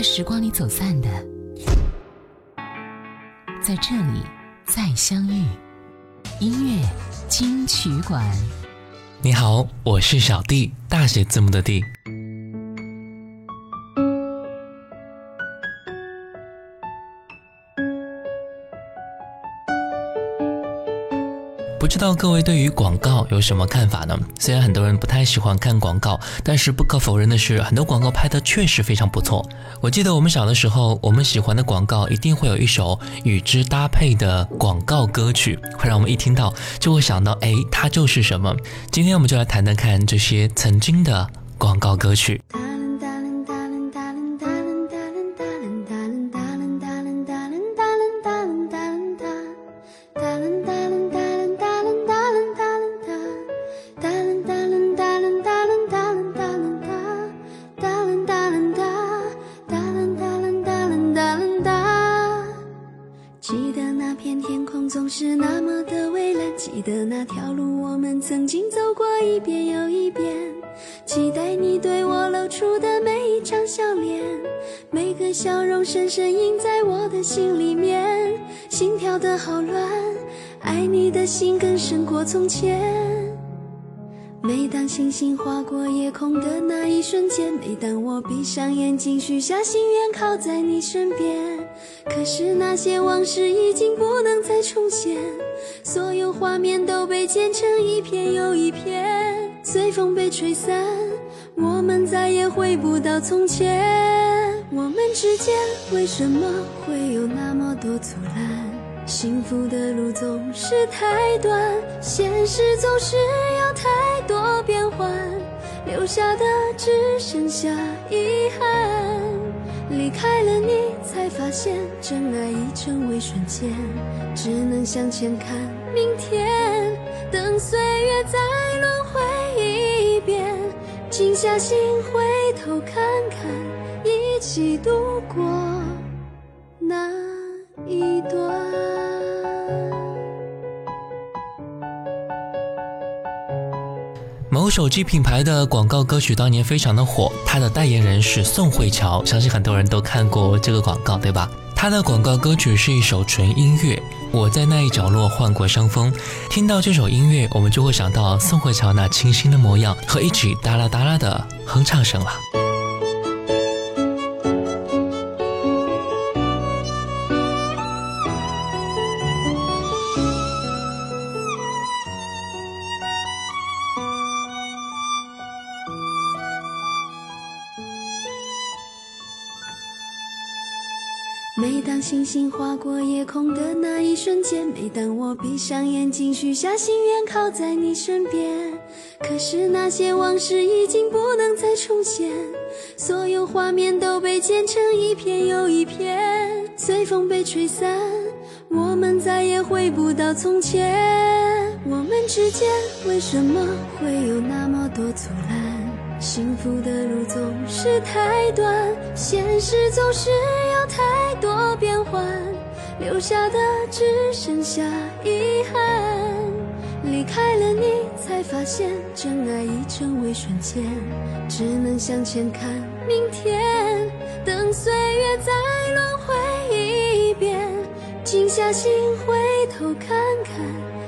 在时光里走散的，在这里再相遇。音乐金曲馆，你好，我是小弟，大写字母的弟。知道各位对于广告有什么看法呢？虽然很多人不太喜欢看广告，但是不可否认的是，很多广告拍的确实非常不错。我记得我们小的时候，我们喜欢的广告一定会有一首与之搭配的广告歌曲，会让我们一听到就会想到，哎，它就是什么。今天我们就来谈谈看这些曾经的广告歌曲。从前，每当星星划过夜空的那一瞬间，每当我闭上眼睛许下心愿靠在你身边，可是那些往事已经不能再重现，所有画面都被剪成一片又一片，随风被吹散，我们再也回不到从前。我们之间为什么会有那么多阻拦？幸福的路总是太短，现实总是有太多变幻，留下的只剩下遗憾。离开了你，才发现真爱已成为瞬间，只能向前看明天，等岁月再轮回一遍，静下心回头看看，一起度过那一段。手机品牌的广告歌曲当年非常的火，它的代言人是宋慧乔，相信很多人都看过这个广告，对吧？它的广告歌曲是一首纯音乐，我在那一角落患过伤风。听到这首音乐，我们就会想到宋慧乔那清新的模样和一起哒啦哒啦的哼唱声了。过夜空的那一瞬间，每当我闭上眼睛许下心愿靠在你身边，可是那些往事已经不能再重现，所有画面都被剪成一片又一片，随风被吹散，我们再也回不到从前。我们之间为什么会有那么多阻拦？幸福的路总是太短，现实总是有太多变幻，留下的只剩下遗憾。离开了你，才发现真爱已成为瞬间，只能向前看明天，等岁月再轮回一遍，静下心回头看看，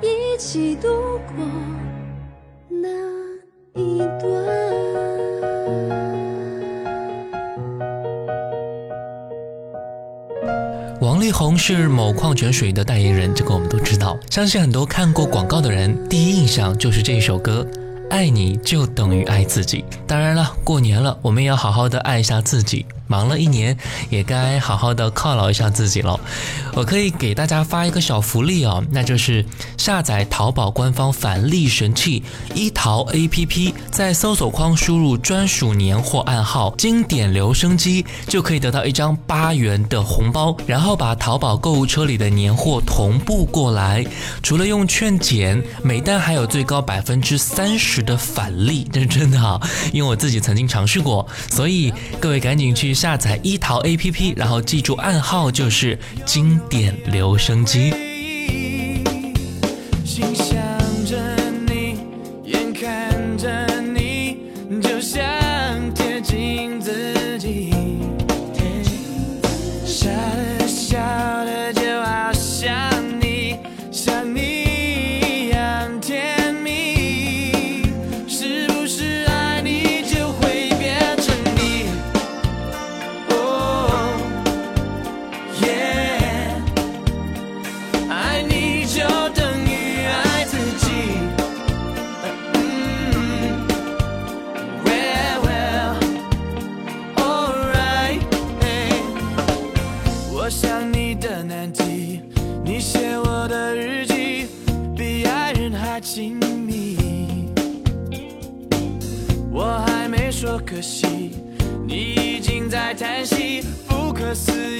一起度过那一段。力宏是某矿泉水的代言人，这个我们都知道。相信很多看过广告的人，第一印象就是这首歌。爱你就等于爱自己。当然了，过年了，我们也要好好的爱一下自己。忙了一年，也该好好的犒劳一下自己了。我可以给大家发一个小福利哦，那就是下载淘宝官方返利神器一淘 APP，在搜索框输入专属年货暗号“经典留声机”，就可以得到一张八元的红包，然后把淘宝购物车里的年货同步过来。除了用券减，每单还有最高百分之三十的返利，这是真的哈，因为我自己曾经尝试过，所以各位赶紧去。下载一淘 APP，然后记住暗号就是经典留声机。叹息，不可思议。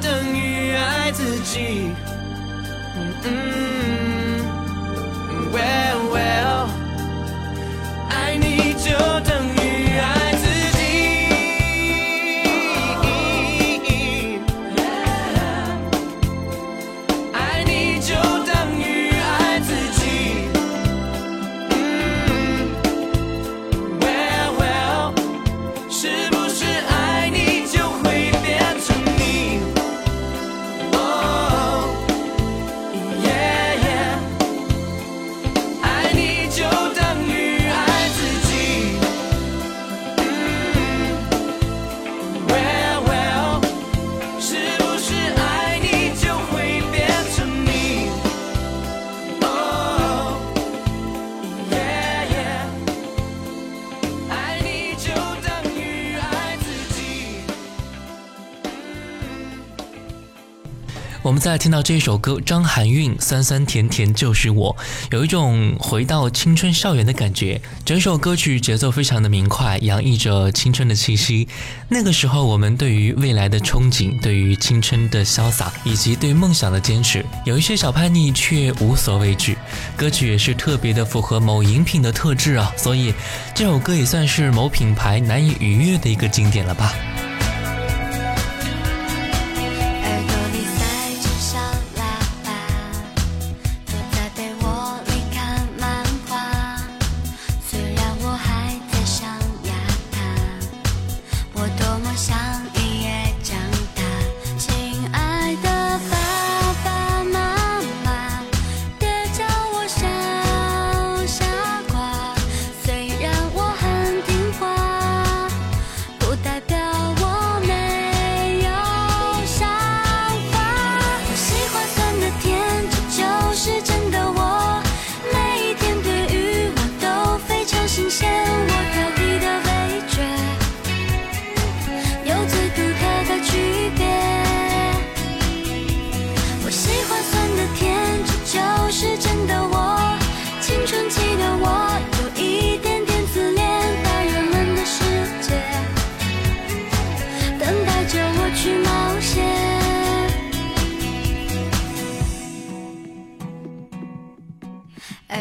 等于爱自己。嗯嗯，Well well。我们再听到这首歌张含韵酸酸甜甜就是我有一种回到青春校园的感觉整首歌曲节奏非常的明快洋溢着青春的气息那个时候我们对于未来的憧憬对于青春的潇洒以及对梦想的坚持有一些小叛逆却无所畏惧歌曲也是特别的符合某饮品的特质啊所以这首歌也算是某品牌难以逾越的一个经典了吧。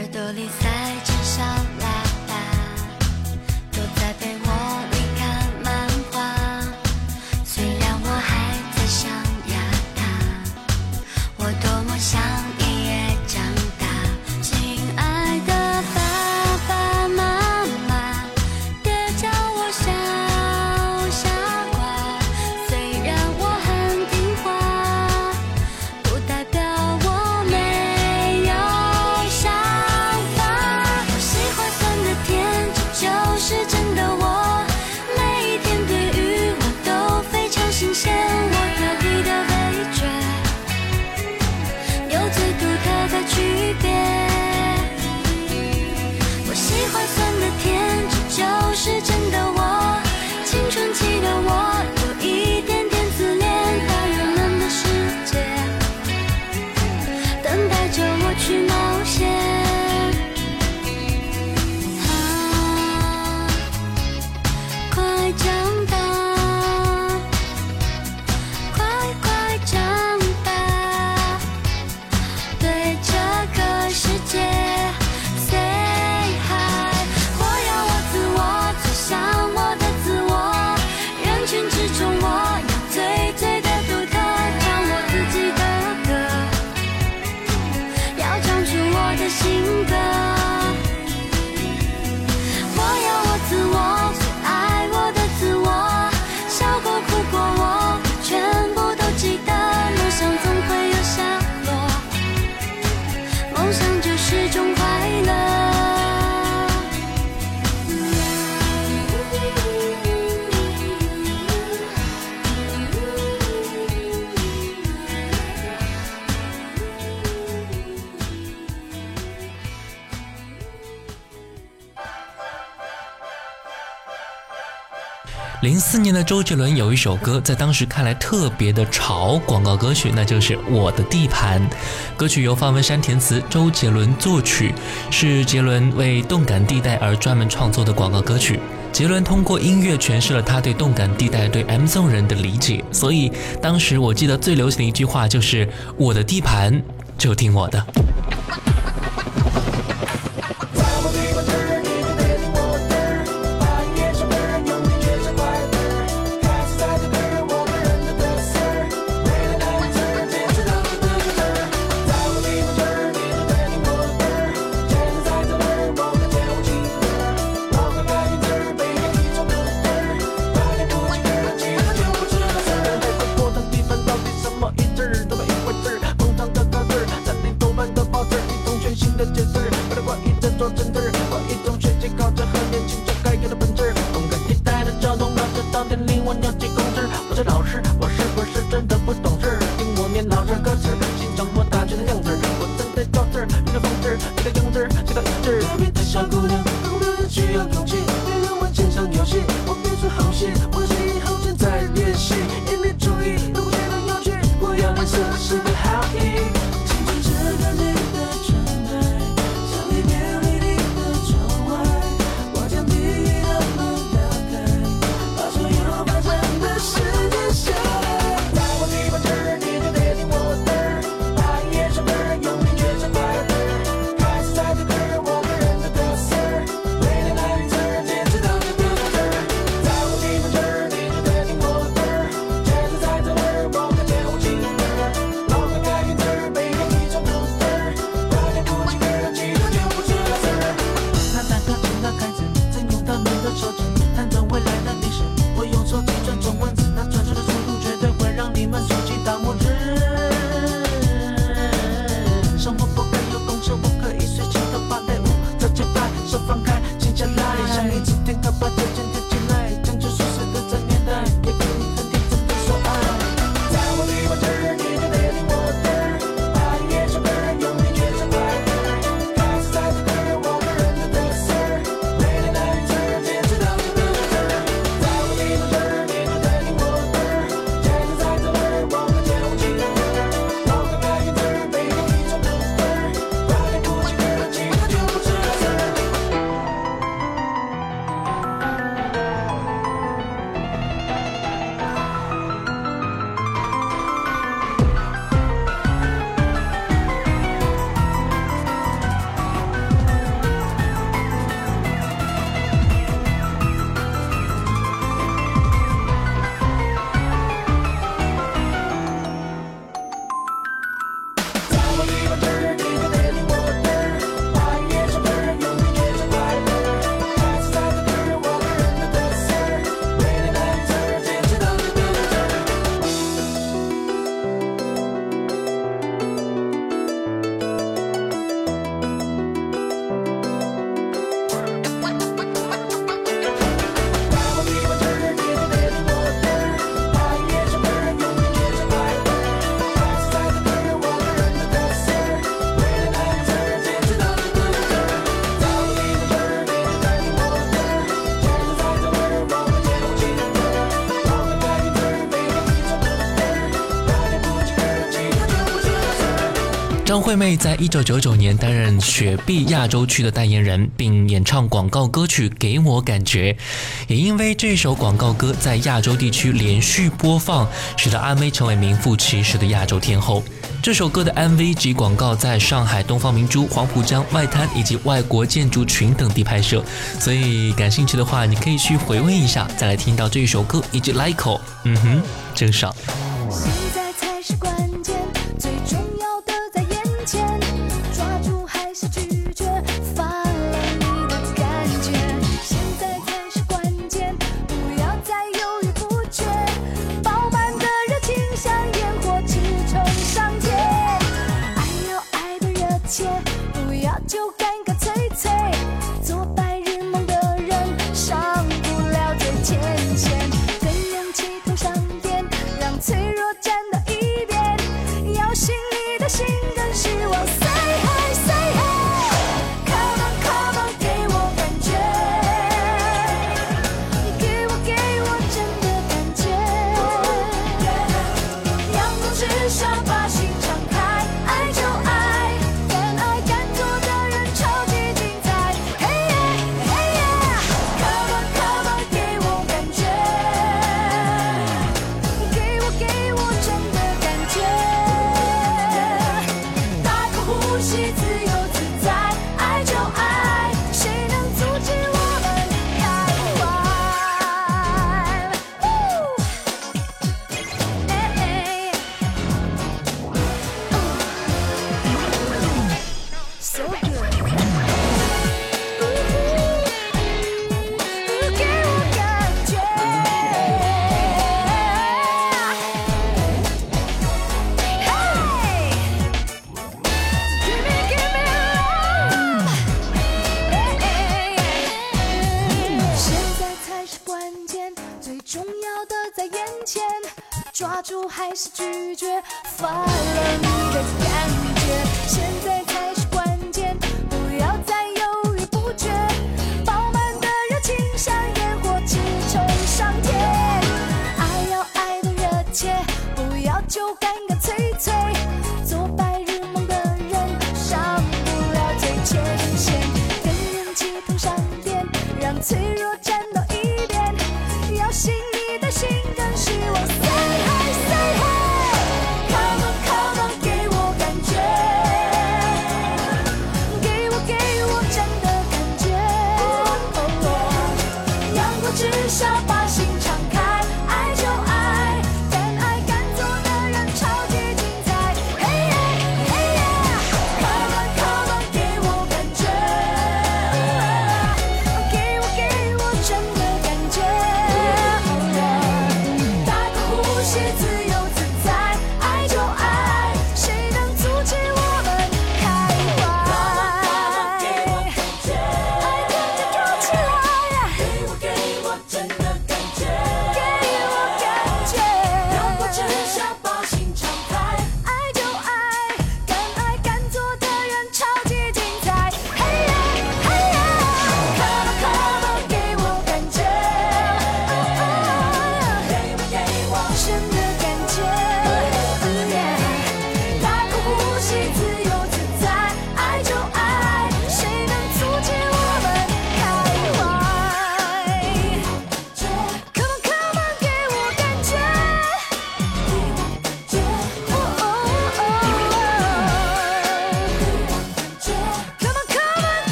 耳朵里塞着零四年的周杰伦有一首歌在当时看来特别的潮广告歌曲那就是我的地盘。歌曲由方文山填词周杰伦作曲是杰伦为动感地带而专门创作的广告歌曲。杰伦通过音乐诠释了他对动感地带对 mzone 人的理解所以当时我记得最流行的一句话就是我的地盘就听我的。在练习张惠妹在一九九九年担任雪碧亚洲区的代言人，并演唱广告歌曲《给我感觉》，也因为这首广告歌在亚洲地区连续播放，使得阿妹成为名副其实的亚洲天后。这首歌的 MV 及广告在上海东方明珠、黄浦江外滩以及外国建筑群等地拍摄，所以感兴趣的话，你可以去回味一下，再来听到这首歌以及 l i k e 嗯哼，真爽。现在才是关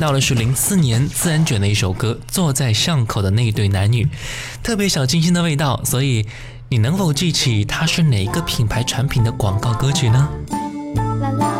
到的是零四年自然卷的一首歌《坐在巷口的那一对男女》，特别小清新的味道。所以，你能否记起它是哪一个品牌产品的广告歌曲呢？啦啦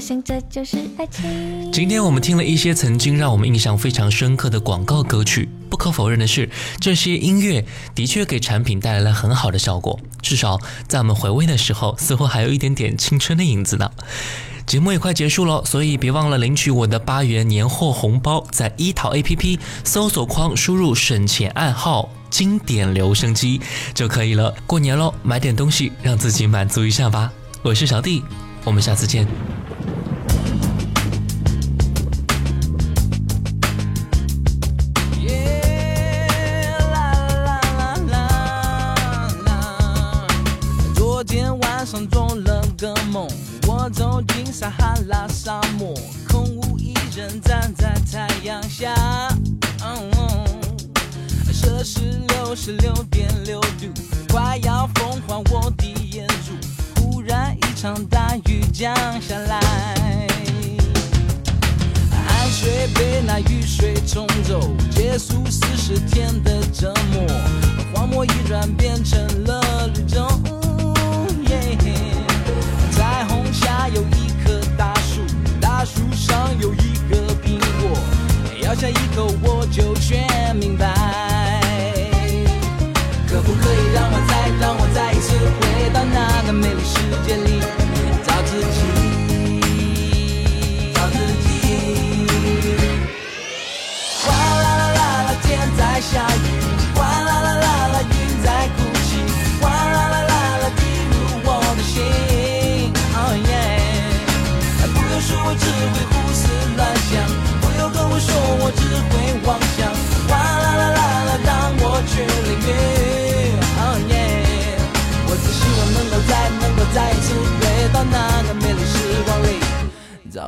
想这就是爱情。今天我们听了一些曾经让我们印象非常深刻的广告歌曲，不可否认的是，这些音乐的确给产品带来了很好的效果，至少在我们回味的时候，似乎还有一点点青春的影子呢。节目也快结束了，所以别忘了领取我的八元年货红包，在一淘 APP 搜索框输入省钱暗号“经典留声机”就可以了。过年喽，买点东西让自己满足一下吧。我是小弟，我们下次见。哈拉沙漠，空无一人站在太阳下。嗯摄氏六十六点六度，快要风化我的眼珠。忽然一场大雨降下来。汗水被那雨水冲走，结束四十天的折磨，荒漠一转变成了咬下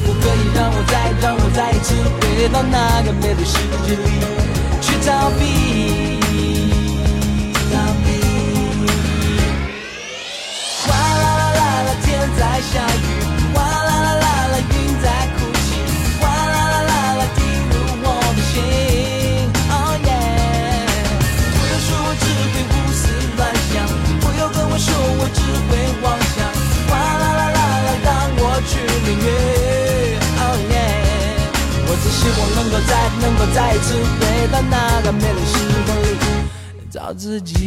可不可以让我再让我再一次回到那个美丽世界里去逃避？自己。